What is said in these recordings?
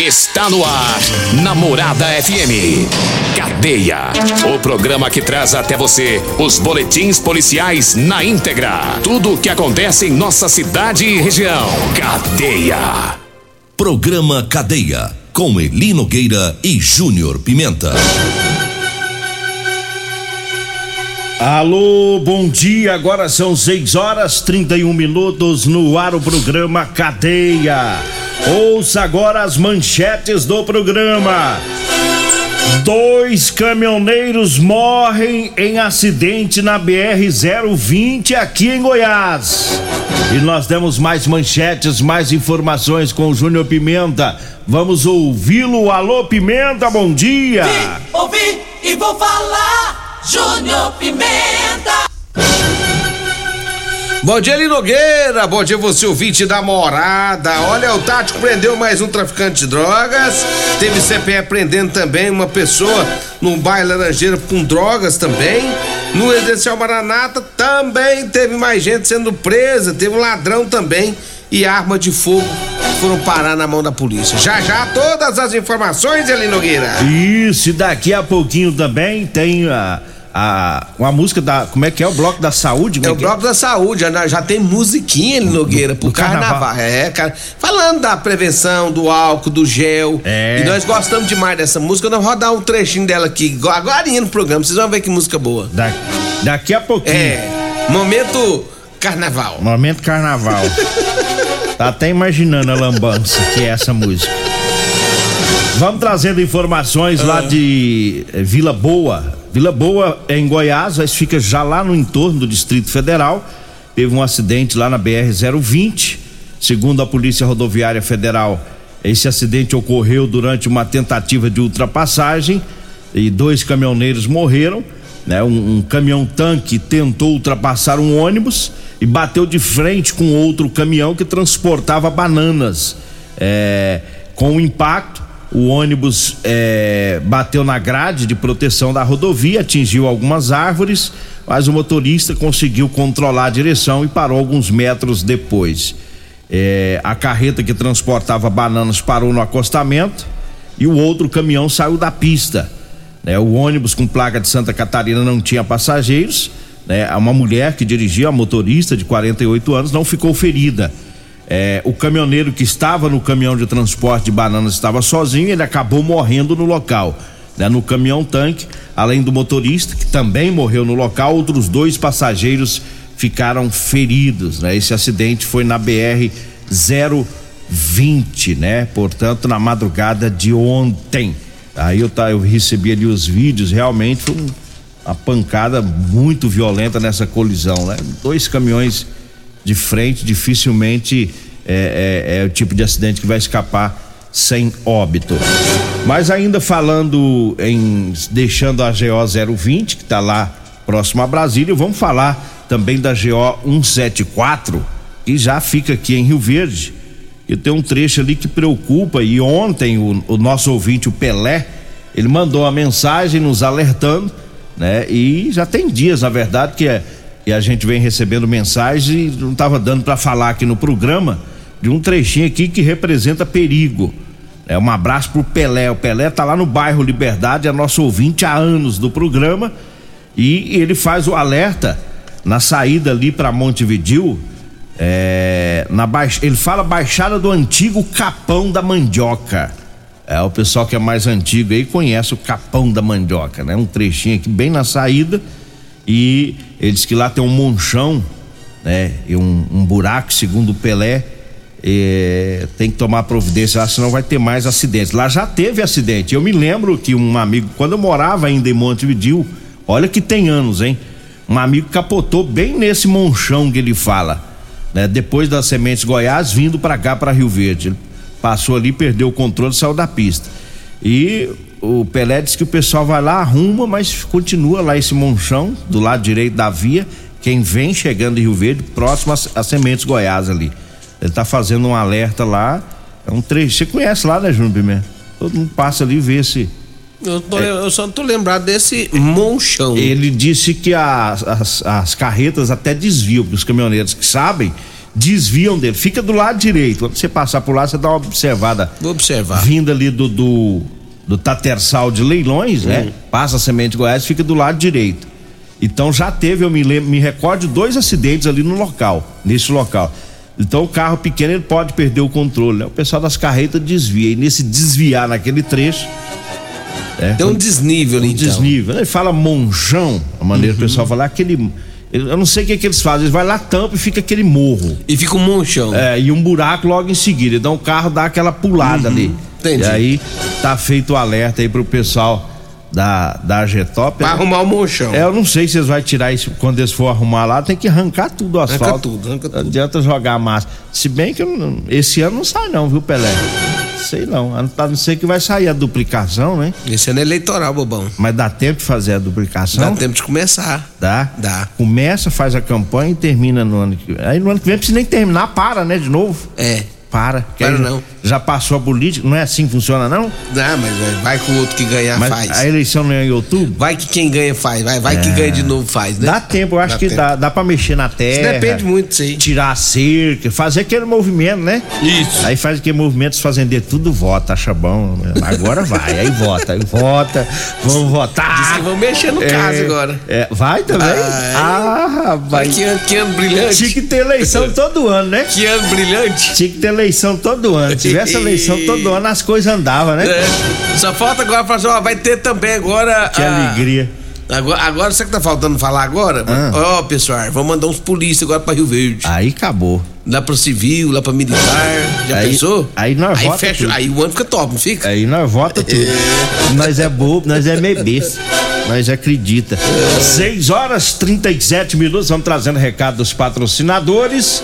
Está no ar, Namorada FM. Cadeia. O programa que traz até você os boletins policiais na íntegra. Tudo o que acontece em nossa cidade e região. Cadeia. Programa Cadeia. Com Eli Nogueira e Júnior Pimenta. Alô, bom dia. Agora são 6 horas 31 minutos no ar o programa Cadeia. Ouça agora as manchetes do programa. Dois caminhoneiros morrem em acidente na BR-020 aqui em Goiás. E nós temos mais manchetes, mais informações com o Júnior Pimenta. Vamos ouvi-lo. Alô, Pimenta, bom dia. Vim, ouvi e vou falar. Júnior Pimenta. Bom dia, Eli Nogueira. Bom dia, você ouvinte da morada. Olha, o Tático prendeu mais um traficante de drogas. Teve CPE prendendo também uma pessoa num bairro Laranjeira com drogas também. No Residencial Maranata também teve mais gente sendo presa. Teve um ladrão também e arma de fogo foram parar na mão da polícia. Já já todas as informações, Eli Nogueira. Isso, daqui a pouquinho também tem a. A, uma música da. Como é que é? O Bloco da Saúde? É o Bloco da Saúde, já, já tem musiquinha, Eli Nogueira, pro carnaval. carnaval. É, cara. Falando da prevenção, do álcool, do gel. É. E nós gostamos demais dessa música. Nós vamos rodar um trechinho dela aqui, agora no programa. Vocês vão ver que música boa. Da- daqui a pouquinho. É. Momento carnaval. Momento carnaval. tá até imaginando a lambança que é essa música. Vamos trazendo informações lá de eh, Vila Boa. Vila Boa é em Goiás, mas fica já lá no entorno do Distrito Federal. Teve um acidente lá na BR-020. Segundo a Polícia Rodoviária Federal, esse acidente ocorreu durante uma tentativa de ultrapassagem e dois caminhoneiros morreram. Né? Um, um caminhão-tanque tentou ultrapassar um ônibus e bateu de frente com outro caminhão que transportava bananas. É, com o impacto, o ônibus é, bateu na grade de proteção da rodovia, atingiu algumas árvores, mas o motorista conseguiu controlar a direção e parou alguns metros depois. É, a carreta que transportava bananas parou no acostamento e o outro caminhão saiu da pista. né? o ônibus com placa de Santa Catarina não tinha passageiros. Né? Uma mulher que dirigia, a motorista de 48 anos, não ficou ferida. É, o caminhoneiro que estava no caminhão de transporte de bananas estava sozinho, ele acabou morrendo no local. né? No caminhão tanque, além do motorista, que também morreu no local, outros dois passageiros ficaram feridos. Né? Esse acidente foi na BR 020, né? Portanto, na madrugada de ontem. Aí eu, tá, eu recebi ali os vídeos, realmente foi um- uma pancada muito violenta nessa colisão, né? Dois caminhões de frente, dificilmente é, é- é o tipo de acidente que vai escapar sem óbito. Mas ainda falando em deixando a GO 020, que está lá próximo a Brasília, vamos falar também da GO 174, que já fica aqui em Rio Verde. E tem um trecho ali que preocupa. E ontem o, o nosso ouvinte, o Pelé, ele mandou uma mensagem nos alertando, né? E já tem dias, na verdade, que, é, que a gente vem recebendo mensagens e não estava dando para falar aqui no programa de um trechinho aqui que representa perigo. É um abraço pro Pelé. O Pelé tá lá no bairro Liberdade, é nosso ouvinte há anos do programa e ele faz o alerta na saída ali para Montevidil. É, na baix... Ele fala Baixada do Antigo Capão da Mandioca. É, o pessoal que é mais antigo aí conhece o Capão da Mandioca, né? Um trechinho aqui bem na saída e ele que lá tem um monchão, né? E um, um buraco, segundo o Pelé, tem que tomar providência lá, senão vai ter mais acidentes. Lá já teve acidente. Eu me lembro que um amigo, quando eu morava ainda em Montevidil, olha que tem anos, hein? um amigo capotou bem nesse monchão que ele fala, né? Depois das sementes Goiás vindo para cá para Rio Verde. Ele passou ali, perdeu o controle, saiu da pista. E o Pelé disse que o pessoal vai lá, arruma, mas continua lá esse monchão do lado direito da via. Quem vem chegando em Rio Verde, próximo às sementes Goiás ali. Ele tá fazendo um alerta lá. É um trecho. Você conhece lá, né, Júnior Pimenta? Todo mundo passa ali e vê se. Eu, tô, é, eu só não tô lembrado desse monchão. Ele disse que as, as, as carretas até desviam, os caminhoneiros que sabem, desviam dele. Fica do lado direito. Quando você passar por lá, você dá uma observada. Vou observar. Vinda ali do, do, do Tatersal de Leilões, né? Hum. Passa a semente Goiás, fica do lado direito. Então já teve, eu me, lembro, me recordo, dois acidentes ali no local, nesse local. Então o carro pequeno ele pode perder o controle, né? O pessoal das carretas desvia. E nesse desviar naquele trecho. É, Tem um desnível ali, um então. desnível. Ele fala monjão, a maneira que o pessoal fala, aquele. Eu não sei o que, que eles fazem, eles vai lá, tampa e fica aquele morro. E fica um monchão. É, e um buraco logo em seguida. Então o carro dá aquela pulada ali. entendi. E aí tá feito o alerta aí pro pessoal da, da Getop. Vai arrumar o monchão. É, eu não sei se eles vão tirar isso quando eles for arrumar lá, tem que arrancar tudo o asfalto. tudo, arranca Não tudo. adianta jogar massa. Se bem que não- esse ano não sai não, viu, Pelé? Sei não. A não ser que vai sair a duplicação, né? Esse ano é eleitoral, bobão. Mas dá tempo de fazer a duplicação? Dá tempo de começar. Dá? Dá. Começa, faz a campanha e termina no ano que vem. Aí no ano que vem precisa nem terminar, para, né, de novo. É. Para. que Para aí não. Já passou a política, não é assim que funciona, não? Dá, mas é, vai com o outro que ganhar Mas faz. a eleição não é em outubro? Vai que quem ganha faz. Vai, vai que ganha de novo faz, né? Dá tempo, eu acho Dá que tempo. dá, dá pra mexer na Isso terra. depende muito aí. Tirar a cerca, fazer aquele movimento, né? Isso. Aí faz aquele movimento, os fazendeiros tudo vota, acha bom. Agora vai, aí vota, aí vota, vamos votar. Diz que vão mexer no caso agora. É, vai também? Ah, Vai rapaz. que ano, que ano brilhante. Tinha que ter eleição todo ano, né? Que ano brilhante. Tinha que ter eleição todo ano. Se tivesse eleição todo ano, as coisas andavam, né? É. Só falta agora falar assim, ó, vai ter também agora. Que a- alegria. Agora, agora sabe o que tá faltando falar agora? Ah. Ó, pessoal, vamos mandar uns polícias agora pra Rio Verde. Aí acabou. Lá pro civil, lá pra militar. Já Aí- pensou? aí nós aí vota fecha, tudo. Aí o ano fica top, não fica? Aí nós vota tudo. Nós é bobo, nós é meio besta. Nós acredita. 6 horas 37 minutos, vamos trazendo recado dos patrocinadores.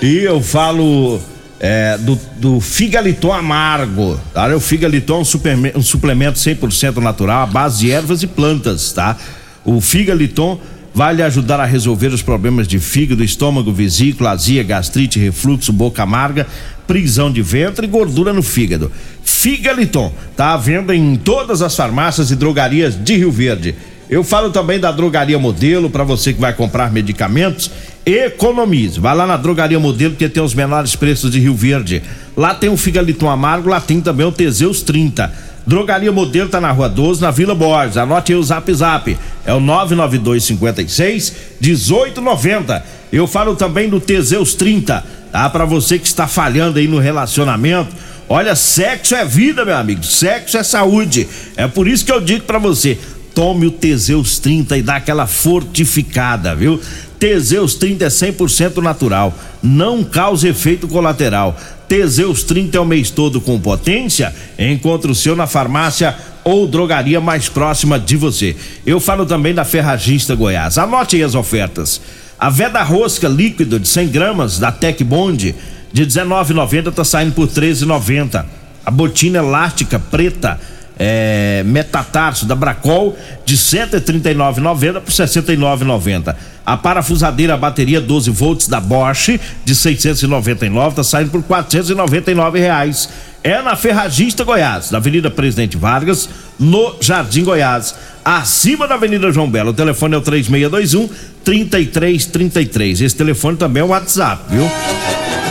E eu falo é, do, do Figaliton Amargo. Tá? O Figaliton é um, um suplemento 100% natural, à base de ervas e plantas, tá? O Figaliton vai lhe ajudar a resolver os problemas de fígado, estômago, vesícula, azia, gastrite, refluxo, boca amarga, prisão de ventre e gordura no fígado. Figaliton tá à venda em todas as farmácias e drogarias de Rio Verde. Eu falo também da Drogaria Modelo para você que vai comprar medicamentos, economize. Vai lá na Drogaria Modelo que tem os menores preços de Rio Verde. Lá tem o Figaliton Amargo, lá tem também o Teseus 30. Drogaria Modelo tá na Rua 12, na Vila Borges. Anote aí o Zap Zap. É o 99256 1890. Eu falo também do Teseus 30, tá? Para você que está falhando aí no relacionamento. Olha, sexo é vida, meu amigo. Sexo é saúde. É por isso que eu digo para você, tome o Teseus 30 e dá aquela fortificada, viu? Teseus 30 é 100% natural, não causa efeito colateral. Teseus 30 é o mês todo com potência. Encontre o seu na farmácia ou drogaria mais próxima de você. Eu falo também da Ferragista Goiás. Anote aí as ofertas. A Veda Rosca líquido de 100 gramas da Tec Bond de 19,90 tá saindo por 13,90. A botina elástica preta é, metatarso da Bracol de 139,90 por 69,90. A parafusadeira bateria 12 volts da Bosch de 699 tá saindo por 499 reais. É na Ferragista Goiás, na Avenida Presidente Vargas, no Jardim Goiás, acima da Avenida João Belo. O telefone é o 3621 3333. Esse telefone também é o WhatsApp, viu?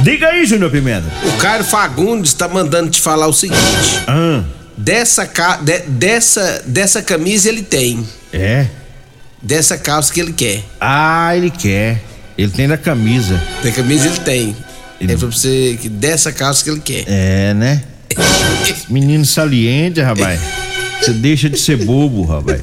Diga aí, Júnior Pimenta. O Caio Fagundes tá mandando te falar o seguinte: Ah, dessa, de- dessa, dessa camisa ele tem. é. Dessa calça que ele quer. Ah, ele quer. Ele tem na camisa. Da camisa ele tem. Ele- É pra você que dessa calça que ele quer. É, né? Menino saliente, rapaz. Você deixa de ser bobo, rapaz.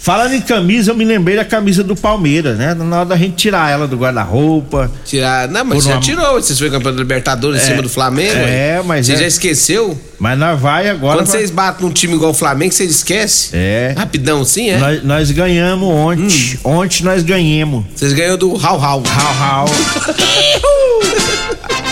Falando em camisa, eu me lembrei da camisa do Palmeiras, né? Na hora da gente tirar ela do guarda-roupa. Tirar. Não, mas você já uma- tirou. Você foi campeão da Libertadores em cima do Flamengo? é, ué. mas Você é- já esqueceu? Mas nós vai agora. Quando pra- vocês batem num time igual o Flamengo, vocês esquecem? É. Rapidão assim, é? Nós, nós ganhamos ontem. Hum. Ontem nós ganhamos. Vocês ganham do Hau Hau. Hau, hau.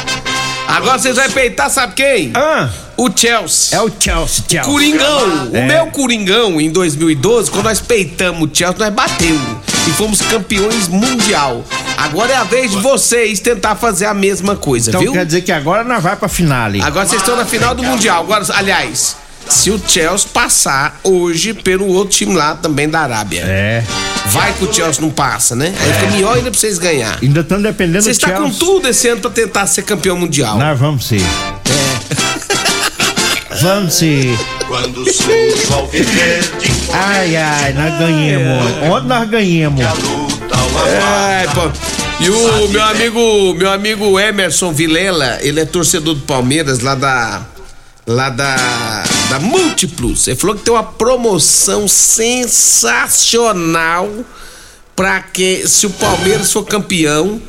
Agora vocês vão peitar, sabe quem? Ah, O Chelsea. é o Chelsea, Chelsea. Coringão. O É. meu Coringão, em 2012, quando nós peitamos o Chelsea, nós batemos. E fomos campeões mundial. Agora é a vez de vocês tentar fazer a mesma coisa, Então viu? quer dizer que agora nós vai pra finale. Agora vocês estão na final do Mundial. Agora, aliás, se o Chelsea passar hoje pelo outro time lá também da Arábia. É. Vai que o Chelsea não passa, né? Aí fica melhor ainda pra vocês ganhar. Ainda estão dependendo Vocês do estão Chelsea. com tudo esse ano pra tentar ser campeão mundial. Nós vamos ser. Vamos ser. Quando surge o alviverde, Ai, ai, nós ganhamos. Ontem nós ganhamos. ao. Ai, pô. E o meu amigo, meu amigo Emerson Vilela, ele é torcedor do Palmeiras lá da lá da da Múltiplos. Ele falou que tem uma promoção sensacional pra que se o Palmeiras for campeão,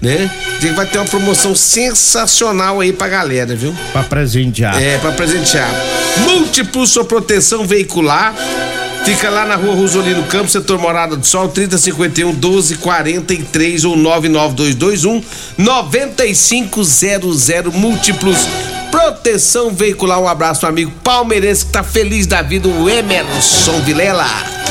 né? Ele vai ter uma promoção sensacional aí pra galera, viu? Pra presentear. É, pra presentear. Múltiplo sua proteção veicular. Fica lá na rua Rosolino Campos, setor Morada do Sol, 3051 1243 ou 99221 9500 Múltiplos. Proteção veicular. Um abraço pro amigo palmeirense que tá feliz da vida, o Emerson Vilela.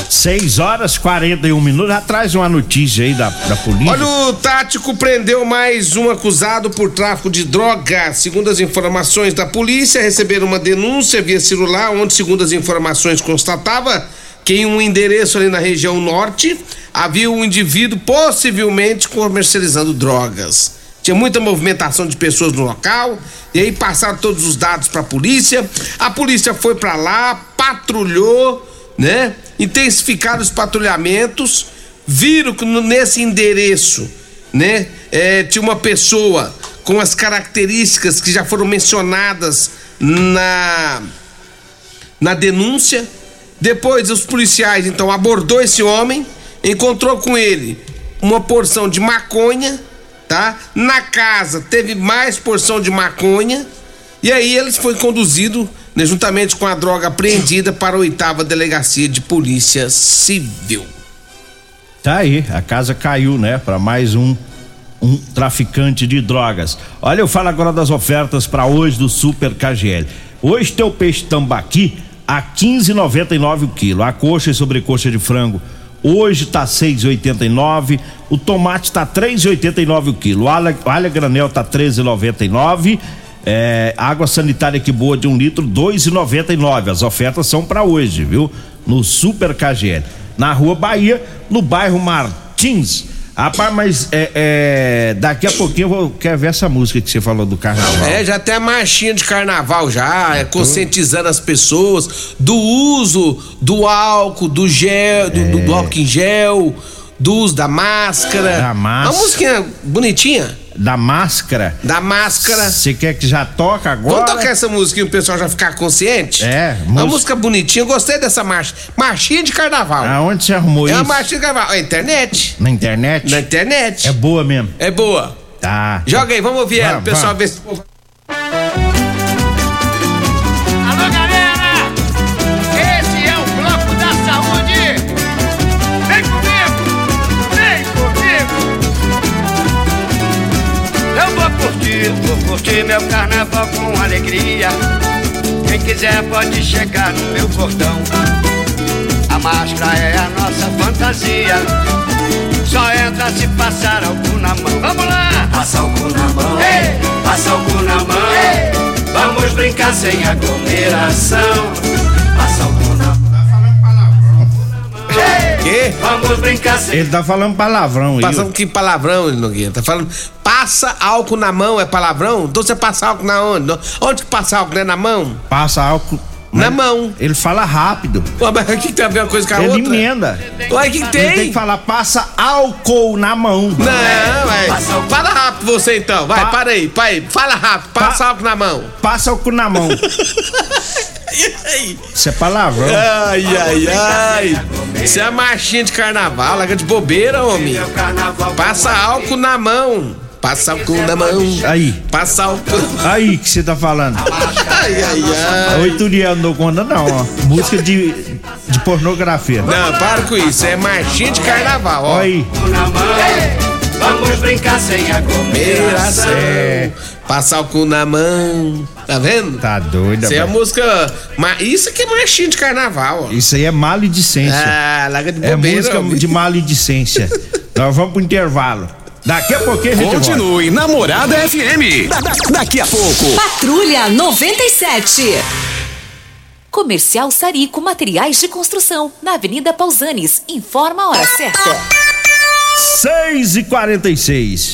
6 horas 41 minutos. Traz uma notícia aí da, da polícia. Olha, o Tático prendeu mais um acusado por tráfico de drogas. Segundo as informações da polícia, receberam uma denúncia via celular, onde, segundo as informações, constatava que em um endereço ali na região norte havia um indivíduo possivelmente comercializando drogas. Tinha muita movimentação de pessoas no local, e aí passaram todos os dados para a polícia. A polícia foi para lá, patrulhou, né? Intensificaram os patrulhamentos, viram que nesse endereço, né? é, tinha uma pessoa com as características que já foram mencionadas na na denúncia. Depois os policiais então abordou esse homem, encontrou com ele uma porção de maconha, tá? Na casa teve mais porção de maconha e aí ele foi conduzido né, juntamente com a droga apreendida para a oitava delegacia de polícia civil. Tá aí, a casa caiu, né? Pra mais um um traficante de drogas. Olha, eu falo agora das ofertas pra hoje do Super KGL. Hoje tem o peixe tambaqui a 15,99 o quilo. A coxa e sobrecoxa de frango hoje tá 6,89. O tomate tá 3,89 o quilo. O alho, o alho a granel tá 13,99. É, água sanitária que boa de um litro, 2,99. As ofertas são pra hoje, viu? No Super KGL. Na Rua Bahia, no bairro Martins. Rapaz, mas é, é, daqui a pouquinho eu vou, quero ver essa música que você falou do carnaval. É, já tem a marchinha de carnaval já, é, conscientizando as pessoas do uso do álcool, do gel, do, do- do álcool em gel, do uso da máscara. Da máscara. Uma musiquinha bonitinha, Da máscara. da máscara. Você quer que já toca agora? Vamos tocar essa música e o pessoal já ficar consciente? É, Uma música- bonitinha, eu gostei dessa marcha. Marchinha de carnaval. Aonde você arrumou é isso? uma marchinha de carnaval. É internet. Na internet? Na internet. É boa mesmo. É boa. Tá. Joga aí, vamos ouvir ela, o pessoal vamos. ver se. Curtir, vou curtir meu carnaval com alegria. Quem quiser pode chegar no meu portão. A máscara é a nossa fantasia. Só entra se passar algo na mão. Vamos lá! Passa algo na mão, Ei! passa algo na mão. Vamos brincar sem aglomeração. Quê? Vamos brincar sem Ele tá falando palavrão. Passando que palavrão, ele Nogueira? Tá falando, passa álcool na mão, é palavrão? Então você passa álcool na onde? Onde que passa álcool? Não é na mão? Passa álcool. Na mas mão. Ele fala rápido. Pô, mas o que tem a ver uma coisa com a ele outra? emenda. Ué, o que que Ele tem tem? que falar, passa álcool na mão. Não, vai. Fala rápido você então. Vai, Pa- para aí, para aí. Fala rápido, passa Pa- álcool na mão. Passa álcool na mão. Isso é palavrão. Ai, ai, ai. Isso é marchinha de carnaval, larga de bobeira, homem. Passa álcool na mão. Passa álcool na mão. Aí. Passa álcool. Aí que você tá falando. Ai, ai, ai. Oi, Turiel, não conta não, ó. Música de, de pornografia. Não, para com isso. É marchinha de carnaval, ó. Aí. Na mão, vamos brincar sem aglomeração. É. Passa álcool na mão. Tá vendo? Tá doida, Isso é a música. Isso aqui é marchinha de carnaval, ó. Isso aí é maledicência. Ah, larga de é bobeira. música homem. de maledicência. Nós vamos pro intervalo. Daqui a pouquinho a gente volta. Continue Namorada FM. Da- da- daqui a pouco. Patrulha 97. Comercial Sarico Materiais de Construção, na Avenida Pausanes. Informa a hora certa. 6 e 46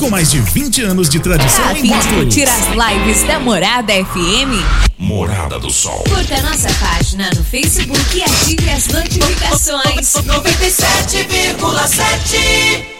com mais de 20 anos de tradição A em fim de curtir as lives da Morada FM, Morada do Sol. curta nossa página no Facebook e ative as notificações. 97,7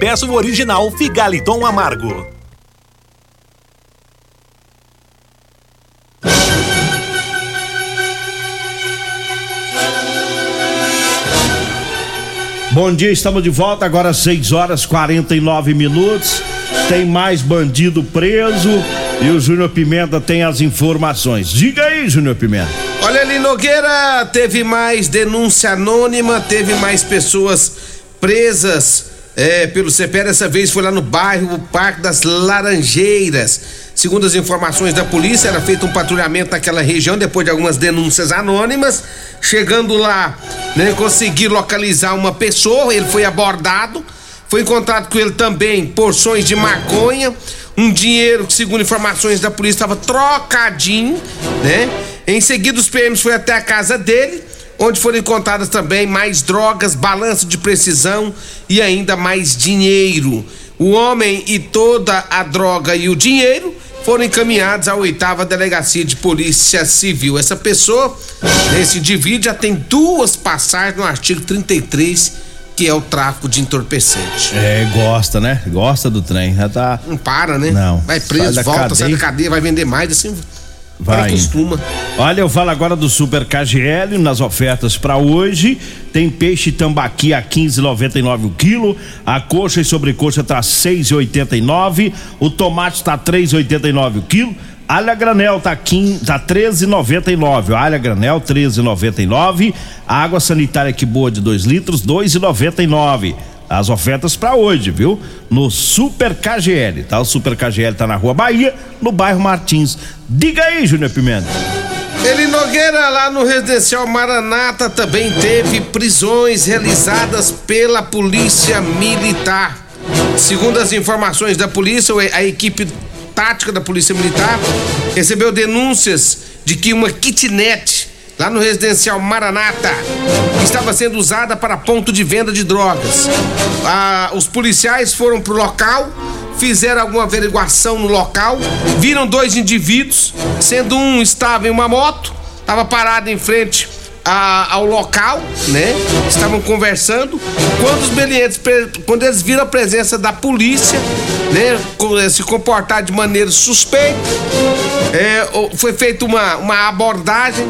peça o original Figaliton Amargo. Bom dia, estamos de volta agora 6 horas 49 minutos. Tem mais bandido preso e o Júnior Pimenta tem as informações. Diga aí, Júnior Pimenta. Olha ali, Nogueira, teve mais denúncia anônima, teve mais pessoas presas é, pelo CPE. Dessa vez foi lá no bairro Parque das Laranjeiras. Segundo as informações da polícia, era feito um patrulhamento naquela região depois de algumas denúncias anônimas. Chegando lá, né, consegui localizar uma pessoa, ele foi abordado. Foi encontrado com ele também porções de maconha, um dinheiro que, segundo informações da polícia, estava trocadinho, né? Em seguida, os PMs foi até a casa dele, onde foram encontradas também mais drogas, balanço de precisão e ainda mais dinheiro. O homem e toda a droga e o dinheiro foram encaminhados à oitava delegacia de polícia civil. Essa pessoa, esse indivíduo, já tem duas passagens no artigo 33, que é o tráfico de entorpecente. É, gosta, né? Gosta do trem. Já tá. Não para, né? Não. Vai Sai preso, da volta, sai cadeia. da cadeia, vai vender mais, assim. Vai. costuma. Olha, eu falo agora do Super KGL nas ofertas para hoje. Tem peixe tambaqui a 15,99 o quilo, a coxa e sobrecoxa tá 6,89, o tomate tá 3,89 o quilo. Alha granel tá 15, tá 13,99. Alha granel 13,99. A água sanitária que boa de 2 litros 2,99. As ofertas para hoje, viu? No Super KGL, tá? O Super KGL tá na Rua Bahia, no bairro Martins. Diga aí, Júnior Pimenta. Ele Nogueira, lá no residencial Maranata, também teve prisões realizadas pela Polícia Militar. Segundo as informações da polícia, a equipe tática da Polícia Militar recebeu denúncias de que uma kitnet lá no residencial Maranata estava sendo usada para ponto de venda de drogas. Ah, os policiais foram pro local, fizeram alguma averiguação no local, viram dois indivíduos, sendo um estava em uma moto, estava parado em frente a- ao local, né? Estavam conversando. Quando os meliantes, pre- quando eles viram a presença da polícia, né? eh, Se comportar de maneira suspeita, é, foi feita uma, uma abordagem,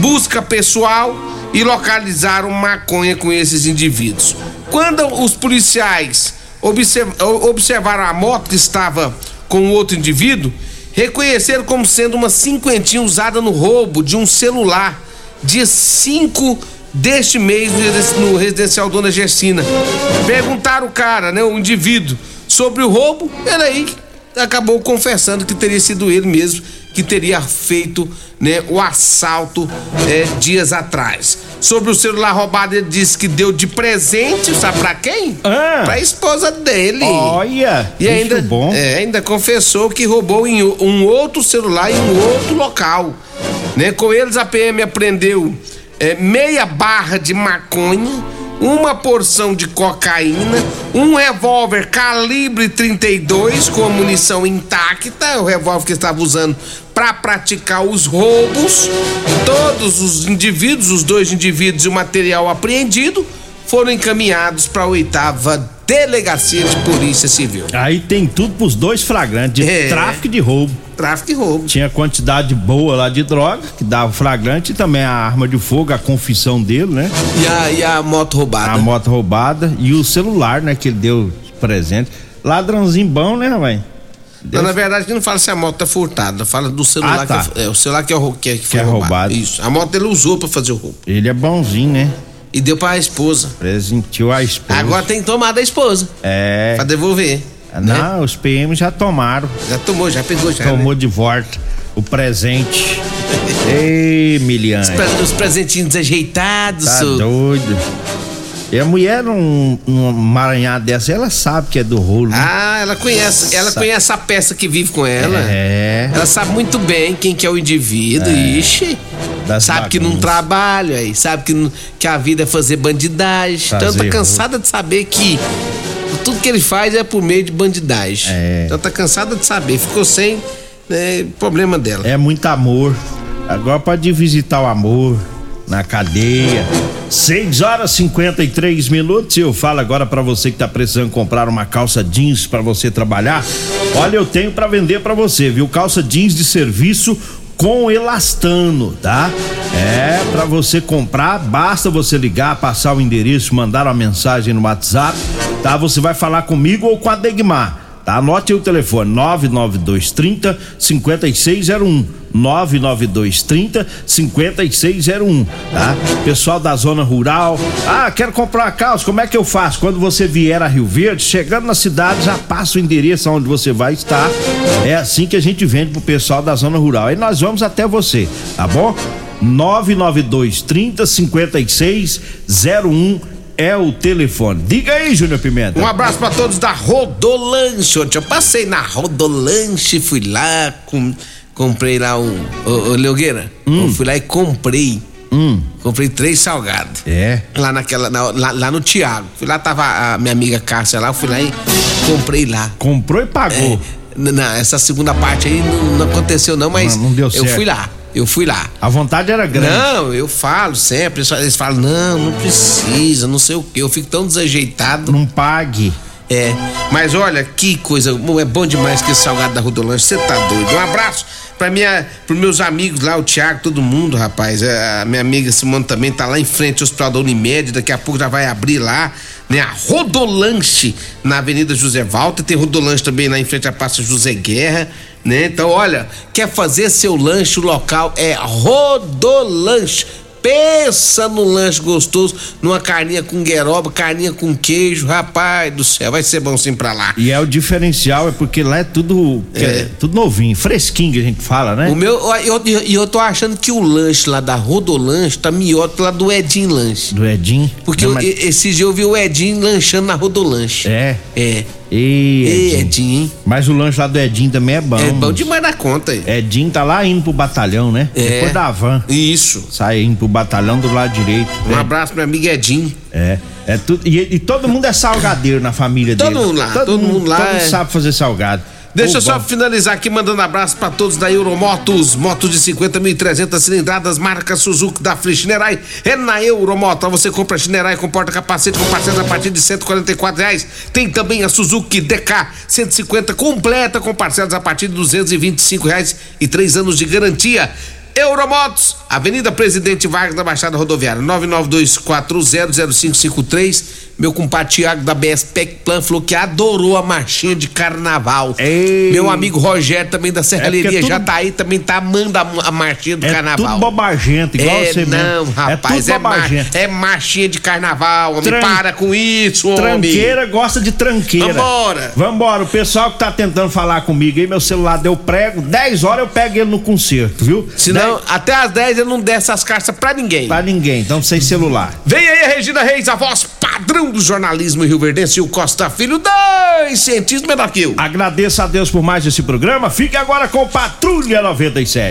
busca pessoal e localizaram maconha com esses indivíduos. Quando os policiais observaram a moto que estava com outro indivíduo, reconheceram como sendo uma cinquentinha usada no roubo de um celular dia 5 deste mês no residencial Dona Gersina. Perguntaram o cara, né, o indivíduo, sobre o roubo, ele aí acabou confessando que teria sido ele mesmo que teria feito né, o assalto é, dias atrás. Sobre o celular roubado, ele disse que deu de presente, sabe pra quem? Pra esposa dele. Olha, E ainda, bom. é, ainda confessou que roubou em um outro celular em um outro local. Né? Com eles, a PM apreendeu é, meia barra de maconha, uma porção de cocaína, um revólver calibre 32 com a munição intacta, o revólver que estava usando para praticar os roubos. Todos os indivíduos, os dois indivíduos e o material apreendido foram encaminhados para a oitava delegacia de polícia civil. Aí tem tudo pros dois flagrantes, de É. tráfico de roubo. Tráfico e roubo. Tinha quantidade boa lá de droga, que dava flagrante, e também a arma de fogo, a confissão dele, né? E a, e a moto roubada? A moto roubada e o celular, né, que ele deu de presente. Ladrãozinho bom, né? Mas na verdade que não fala se a moto tá furtada, fala do celular Ah, tá. que é, é, o celular que é, o rou- que, é- que foi é roubado. roubado. Isso. A moto ele usou pra fazer o roubo. Ele é bonzinho, né? E deu pra esposa. Presenteou a esposa. Agora tem que tomar da esposa. É. Pra devolver. Não, os PM já tomaram. Já tomou, já pegou já. Tomou né? de volta o presente. Ei, Miliane. Os, pre- os presentinhos desajeitados. Tá so- doido. E a mulher, num, num maranhado dessa, ela sabe que é do rolo. né? Ah, ela conhece, ela Sa- conhece a peça que vive com ela. É. Ela sabe muito bem quem que é o indivíduo. É. Ixi. Das sabe que não bagunças. trabalha aí, sabe que, não- que a vida é fazer bandidagem. Fazer então tá cansada de saber que tudo que ele faz é por meio de bandidagem. É. Então tá cansada de saber, ficou sem né, problema dela. É muito amor. Agora pode visitar o amor na cadeia. 6 horas e 53 minutos. Eu falo agora pra você que tá precisando comprar uma calça jeans pra você trabalhar. Olha, eu tenho pra vender pra você, viu? Calça jeans de serviço com elastano, tá? É, pra você comprar, basta você ligar, passar o endereço, mandar uma mensagem no WhatsApp, tá? Você vai falar comigo ou com a Degmar. Tá? Anote o telefone 99230 5601. 99230 5601, tá? Pessoal da zona rural, ah, quero comprar uma calça, como é que eu faço? Quando você vier a Rio Verde, chegando na cidade, já passa o endereço onde você vai estar. É assim que a gente vende pro pessoal da zona rural. Aí nós vamos até você, tá bom? 99230 5601 é o telefone. Diga aí, Júnior Pimenta. Um abraço pra todos da Rodolanche. Ontem eu passei na Rodolanche, fui lá, com- comprei lá um. Ô, ô Leogueira, Hum. eu fui lá e comprei Hum. Comprei três salgados. É. Lá naquela. na- lá, lá no Tiago. Fui lá, tava a minha amiga Cássia lá, eu fui lá e comprei lá. Comprou e pagou. É, n- não, essa segunda parte aí não, não aconteceu, não, mas Não, não deu eu certo. fui lá. Eu fui lá. A vontade era grande. Não, eu falo sempre. Eles falam- não, não precisa, não sei o quê. Eu fico tão desajeitado. Não pague. É. Mas olha, que coisa. É bom demais que esse salgado da Rodolanche. Você tá doido. Um abraço pra minha, pros meus amigos lá, o Thiago, todo mundo, rapaz. É, A minha amiga Simone também tá lá em frente ao Hospital da Unimed. Daqui a pouco já vai abrir lá, né? A Rodolanche na Avenida José Walter. Tem Rodolanche também lá em frente à Praça José Guerra. Né? Então, olha, quer fazer seu lanche, o local é Rodolanche. Pensa no lanche gostoso, numa carninha com gueroba, carninha com queijo, rapaz do céu, vai ser bom sim pra lá. E é o diferencial, é porque lá é tudo, que é tudo novinho, fresquinho que a gente fala, né? O meu, e eu, eu, eu tô achando que o lanche lá da Rodolanche tá melhor que lá do Edinho Lanche. Do Edinho. Porque Não, eu, mas- esses dias eu vi o Edinho lanchando na Rodolanche. É. É. Ei, Ei, Edinho. Edinho, hein? Mas o lanche lá do Edinho também é bom. É bom demais da conta aí. Edinho tá lá indo pro batalhão, né? É. Depois da van. Isso. Sai indo pro batalhão do lado direito. Um É. abraço pro meu amigo Edinho. É. É tudo, e, e todo mundo é salgadeiro na família Todo dele. mundo lá, todo mundo lá Todo mundo é- sabe fazer salgado. Deixa eu só finalizar aqui mandando abraço pra todos da Euromotos, motos de 50.300 cilindradas, marca Suzuki da Free. É na Euromoto, você compra Shinerai com porta-capacete com parcelas a partir de 144 reais. Tem também a Suzuki DK 150 completa com parcelas a partir de 225 reais e três anos de garantia. Euromotos, Avenida Presidente Vargas da Baixada Rodoviária, 992400553. Meu compadre Tiago da BS Pec Plan falou que adorou a marchinha de carnaval. Meu amigo Rogério também da Serralheria É já tá aí, também tá amando a, a marchinha do É carnaval. tudo bobagento, igual é, você não, mesmo. rapaz, é é, tudo mar- bobagento. é marchinha de carnaval, homem. Tran- Para com isso, homem. Tranqueira gosta de tranqueira. Vambora. Vambora. O pessoal que tá tentando falar comigo aí, meu celular deu prego. 10 horas eu pego ele no concerto, viu? Senão, até às 10 eu não desço as carças pra ninguém. Pra ninguém, então sem celular. Vem aí a Regina Reis, a voz padrão do jornalismo Rio Verdense e o Costa Filho, dois cientistas menor que eu. Agradeço a Deus por mais esse programa. Fique agora com Patrulha 97.